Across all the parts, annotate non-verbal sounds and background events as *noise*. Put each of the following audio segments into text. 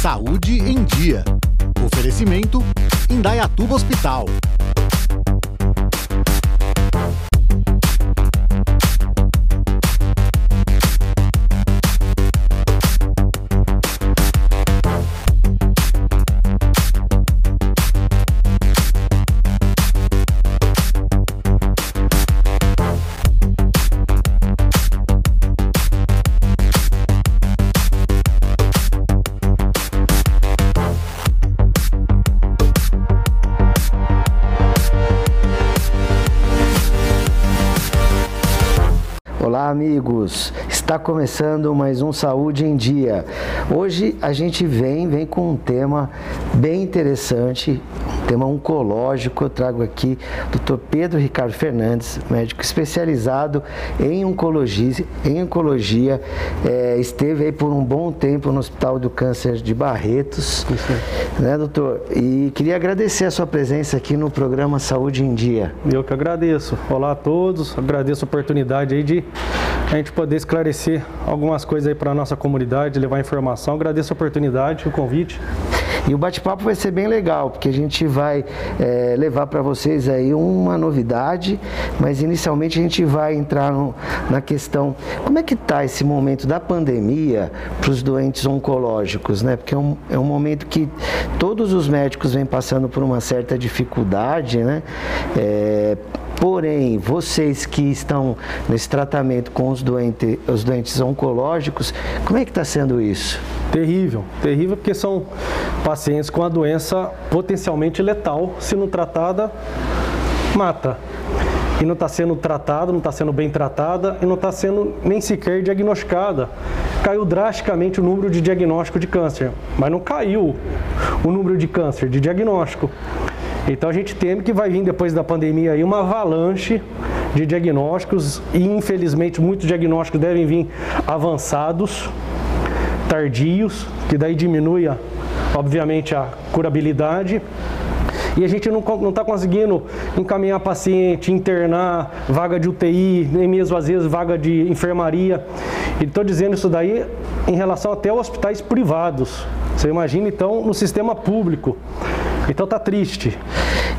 Saúde em Dia. Oferecimento Indaiatuba Hospital. Amigos. Está começando mais um Saúde em Dia. Hoje a gente vem, vem com um tema bem interessante, um tema oncológico. Eu trago aqui o Dr. Pedro Ricardo Fernandes, médico especializado em oncologia, em oncologia. É, esteve aí por um bom tempo no Hospital do Câncer de Barretos, né, doutor? E queria agradecer a sua presença aqui no programa Saúde em Dia. Eu que agradeço. Olá a todos. Agradeço a oportunidade aí de a gente poder esclarecer algumas coisas aí para a nossa comunidade, levar informação. Agradeço a oportunidade, o convite. E o bate-papo vai ser bem legal, porque a gente vai é, levar para vocês aí uma novidade, mas inicialmente a gente vai entrar no, na questão como é que está esse momento da pandemia para os doentes oncológicos, né? Porque é um, é um momento que todos os médicos vêm passando por uma certa dificuldade, né? É, Porém, vocês que estão nesse tratamento com os, doente, os doentes oncológicos, como é que está sendo isso? Terrível, terrível porque são pacientes com a doença potencialmente letal, se não tratada, mata. E não está sendo tratada, não está sendo bem tratada e não está sendo nem sequer diagnosticada. Caiu drasticamente o número de diagnóstico de câncer, mas não caiu o número de câncer, de diagnóstico. Então a gente teme que vai vir depois da pandemia aí uma avalanche de diagnósticos e infelizmente muitos diagnósticos devem vir avançados, tardios, que daí diminui obviamente a curabilidade e a gente não está conseguindo encaminhar paciente, internar, vaga de UTI, nem mesmo às vezes vaga de enfermaria. E estou dizendo isso daí em relação até aos hospitais privados. Você imagina então no sistema público. Então tá triste.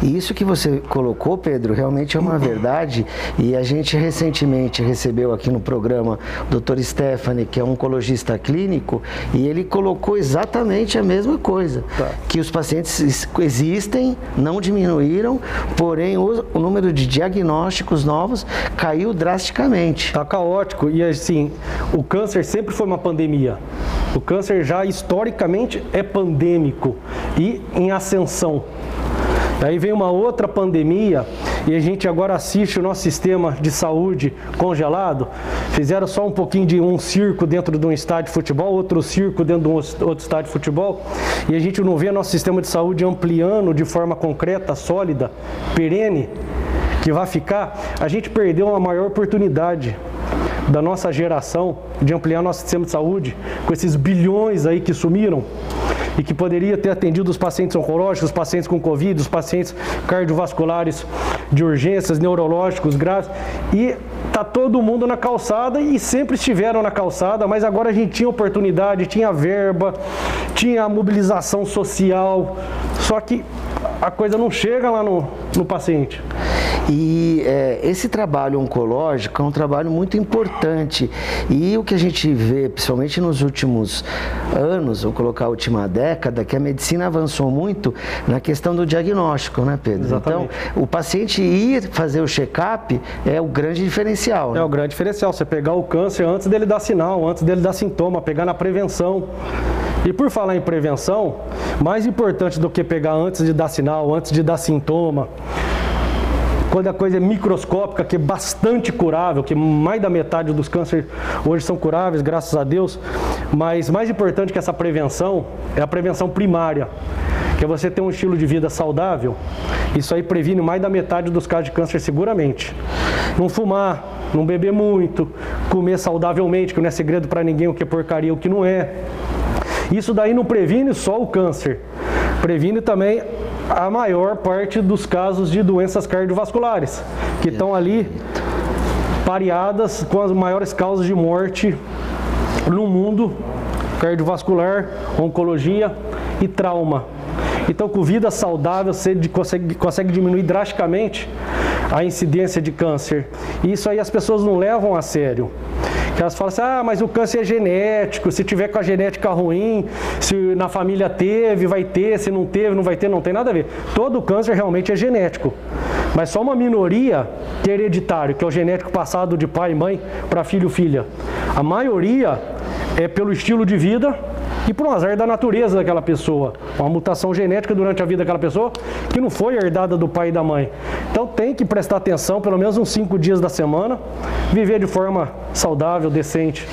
E isso que você colocou, Pedro, realmente é uma verdade. E a gente recentemente recebeu aqui no programa o Dr. Stephanie, que é um oncologista clínico, e ele colocou exatamente a mesma coisa. Tá. Que os pacientes existem, não diminuíram, porém o, o número de diagnósticos novos caiu drasticamente. Tá caótico. E assim, o câncer sempre foi uma pandemia. O câncer já historicamente é pandêmico e em ascensão. Daí vem uma outra pandemia e a gente agora assiste o nosso sistema de saúde congelado. Fizeram só um pouquinho de um circo dentro de um estádio de futebol, outro circo dentro de um outro estádio de futebol, e a gente não vê nosso sistema de saúde ampliando de forma concreta, sólida, perene, que vai ficar. A gente perdeu uma maior oportunidade da nossa geração de ampliar nosso sistema de saúde com esses bilhões aí que sumiram e que poderia ter atendido os pacientes oncológicos, os pacientes com Covid, os pacientes cardiovasculares de urgências, neurológicos graves. E tá todo mundo na calçada e sempre estiveram na calçada, mas agora a gente tinha oportunidade, tinha verba, tinha mobilização social, só que a coisa não chega lá no, no paciente. E é, esse trabalho oncológico é um trabalho muito importante. E o que a gente vê, principalmente nos últimos anos, vou colocar a última década, que a medicina avançou muito na questão do diagnóstico, né, Pedro? Exatamente. Então, o paciente ir fazer o check-up é o grande diferencial. Né? É o grande diferencial. Você pegar o câncer antes dele dar sinal, antes dele dar sintoma, pegar na prevenção. E por falar em prevenção, mais importante do que pegar antes de dar sinal, antes de dar sintoma, quando a coisa é microscópica, que é bastante curável, que mais da metade dos cânceres hoje são curáveis, graças a Deus, mas mais importante que essa prevenção é a prevenção primária, que é você ter um estilo de vida saudável. Isso aí previne mais da metade dos casos de câncer seguramente. Não fumar, não beber muito, comer saudavelmente, que não é segredo para ninguém o que é porcaria, o que não é. Isso daí não previne só o câncer, previne também a maior parte dos casos de doenças cardiovasculares, que estão ali pareadas com as maiores causas de morte no mundo cardiovascular, oncologia e trauma. Então, com vida saudável, você consegue, consegue diminuir drasticamente a incidência de câncer. E isso aí as pessoas não levam a sério. Que elas falam assim, ah, mas o câncer é genético, se tiver com a genética ruim, se na família teve, vai ter, se não teve, não vai ter, não tem nada a ver. Todo câncer realmente é genético. Mas só uma minoria que é hereditário, que é o genético passado de pai e mãe para filho e filha. A maioria é pelo estilo de vida e por um azar da natureza daquela pessoa, uma mutação genética durante a vida daquela pessoa que não foi herdada do pai e da mãe. Então tem que prestar atenção, pelo menos uns cinco dias da semana, viver de forma saudável, decente.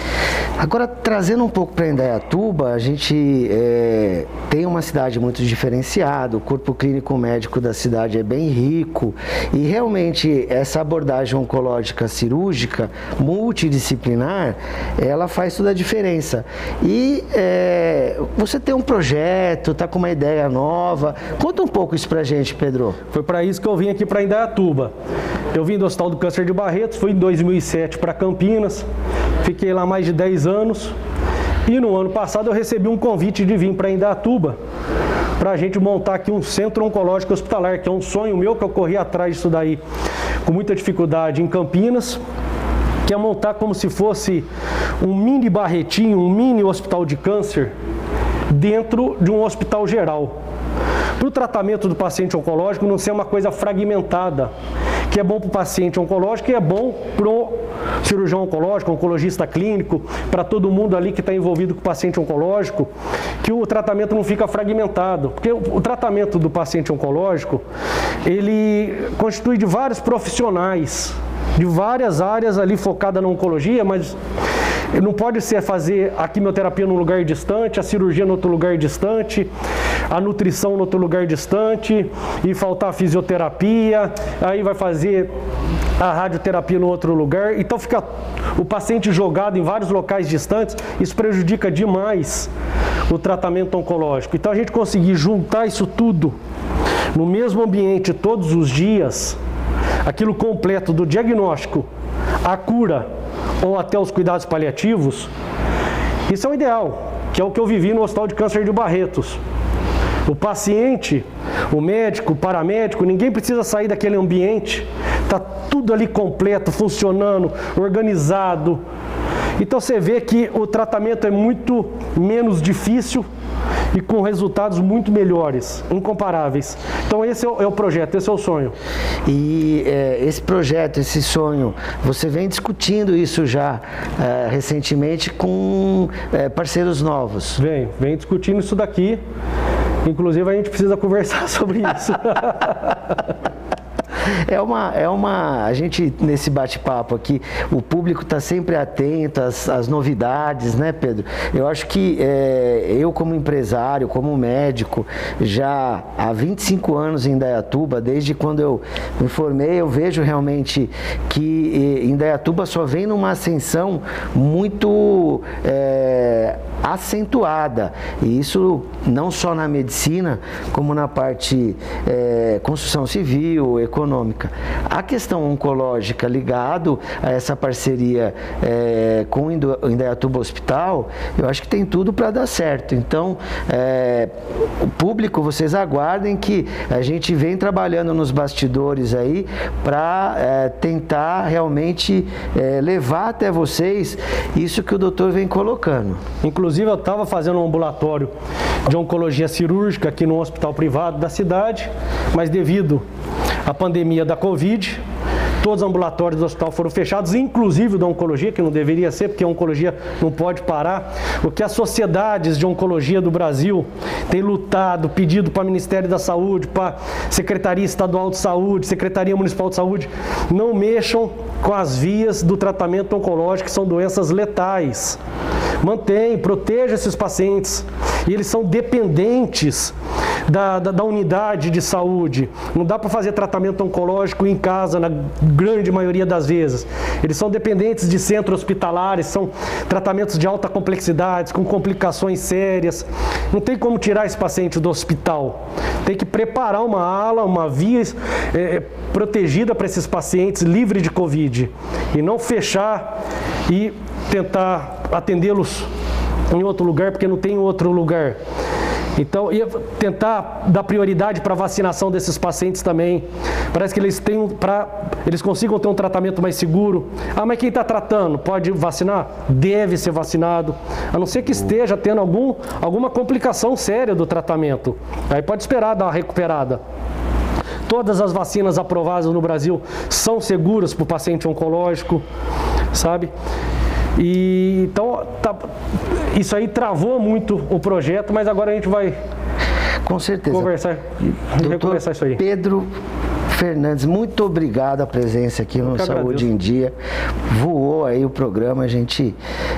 Agora, trazendo um pouco para Indaiatuba, a gente é, tem uma cidade muito diferenciada, o corpo clínico médico da cidade é bem rico e realmente essa abordagem oncológica cirúrgica multidisciplinar, ela faz toda a diferença. E é, você tem um projeto, está com uma ideia nova. Conta um pouco isso para a gente, Pedro. Foi para isso que eu vim aqui para Indaiatuba. Eu vim do Hospital do Câncer de Barretos, fui em 2007 para Campinas, fiquei lá mais de 10 anos. E no ano passado eu recebi um convite de vir para Indaiatuba para a gente montar aqui um centro oncológico hospitalar, que é um sonho meu que eu corri atrás disso daí com muita dificuldade em Campinas, que é montar como se fosse um mini barretinho, um mini hospital de câncer dentro de um hospital geral. Para o tratamento do paciente oncológico não ser uma coisa fragmentada, que é bom para o paciente oncológico e é bom para o cirurgião oncológico, oncologista clínico, para todo mundo ali que está envolvido com o paciente oncológico, que o tratamento não fica fragmentado. Porque o, tratamento do paciente oncológico, ele constitui de vários profissionais, de várias áreas ali focada na oncologia, mas não pode ser fazer a quimioterapia num lugar distante, a cirurgia em outro lugar distante, a nutrição em outro lugar distante, e faltar a fisioterapia, aí vai fazer a radioterapia no outro lugar. Então fica o paciente jogado em vários locais distantes, isso prejudica demais o tratamento oncológico. Então a gente conseguir juntar isso tudo no mesmo ambiente todos os dias, aquilo completo do diagnóstico, a cura ou até os cuidados paliativos, isso é o ideal, que é o que eu vivi no Hospital de Câncer de Barretos. O paciente, o médico, o paramédico, ninguém precisa sair daquele ambiente, está tudo ali completo, funcionando, organizado. Então você vê que o tratamento é muito menos difícil e com resultados muito melhores, incomparáveis. Então esse é o, é o projeto, esse é o sonho. E é, esse projeto, esse sonho, você vem discutindo isso já é, recentemente com é, parceiros novos? Vem, vem discutindo isso daqui. Inclusive a gente precisa *laughs* conversar sobre isso. *laughs* É uma, é uma. A gente, nesse bate-papo aqui, o público está sempre atento às, às, novidades, né, Pedro? Eu acho que é, eu, como empresário, como médico, já há 25 anos em Dayatuba, desde quando eu me formei, eu vejo realmente que em Dayatuba só vem numa ascensão muito. É, acentuada. E isso não só na medicina, como na parte é, construção civil, econômica. A questão oncológica ligado a essa parceria é, com o Indaiatuba Hospital, eu acho que tem tudo para dar certo. Então, é, o público, vocês aguardem que a gente vem trabalhando nos bastidores aí para é, tentar realmente é, levar até vocês isso que o doutor vem colocando. Inclusive, eu estava fazendo um ambulatório de oncologia cirúrgica aqui no hospital privado da cidade, mas devido à pandemia da Covid, Todos os ambulatórios do hospital foram fechados, inclusive o da oncologia, que não deveria ser, porque a oncologia não pode parar. O que as sociedades de oncologia do Brasil têm lutado, pedido para o Ministério da Saúde, para a Secretaria Estadual de Saúde, Secretaria Municipal de Saúde, não mexam com as vias do tratamento oncológico, que são doenças letais. Mantém, proteja esses pacientes. E eles são dependentes da, da, da unidade de saúde. Não dá para fazer tratamento oncológico em casa, na grande maioria das vezes. Eles são dependentes de centros hospitalares, são tratamentos de alta complexidade, com complicações sérias. Não tem como tirar esse paciente do hospital. Tem que preparar uma ala, uma via é, protegida para esses pacientes, livre de Covid. E não fechar e tentar atendê-los em outro lugar porque não tem outro lugar. Então, ia tentar dar prioridade para a vacinação desses pacientes também. Parece que eles têm para eles consigam ter um tratamento mais seguro. Ah, mas quem está tratando pode vacinar? Deve ser vacinado, a não ser que esteja tendo algum, alguma complicação séria do tratamento. Aí pode esperar dar uma recuperada. Todas as vacinas aprovadas no Brasil são seguras para o paciente oncológico, sabe? E então tá, isso aí travou muito o projeto, mas agora a gente vai com certeza conversar, Doutor conversar isso aí. Pedro Fernandes, muito obrigado a presença aqui no Saúde em Dia. Voou aí o programa, a gente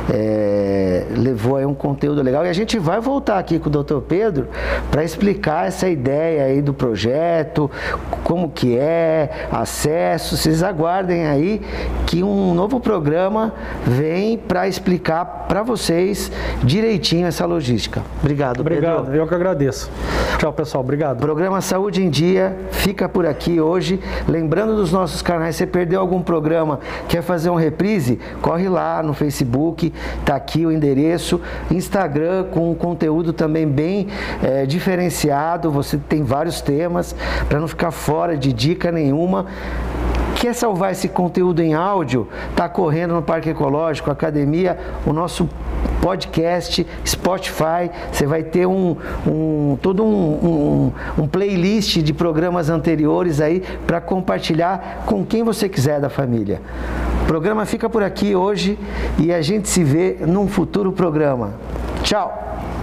é, levou aí um conteúdo legal e a gente vai voltar aqui com o doutor Pedro para explicar essa ideia aí do projeto, como que é, acesso. Vocês aguardem aí que um novo programa vem para explicar para vocês direitinho essa logística. Obrigado, Obrigado, Pedro. eu que agradeço. Tchau, pessoal. Obrigado. Programa Saúde em Dia fica por aqui hoje hoje. Lembrando dos nossos canais, você perdeu algum programa, quer fazer um reprise? Corre lá no Facebook, tá aqui o endereço. Instagram com conteúdo também bem é, diferenciado. Você tem vários temas para não ficar fora de dica nenhuma. Quer salvar esse conteúdo em áudio? Está correndo no Parque Ecológico, Academia, o nosso podcast, Spotify. Você vai ter um, um todo um, um, um playlist de programas anteriores aí para compartilhar com quem você quiser da família. O programa fica por aqui hoje e a gente se vê num futuro programa. Tchau!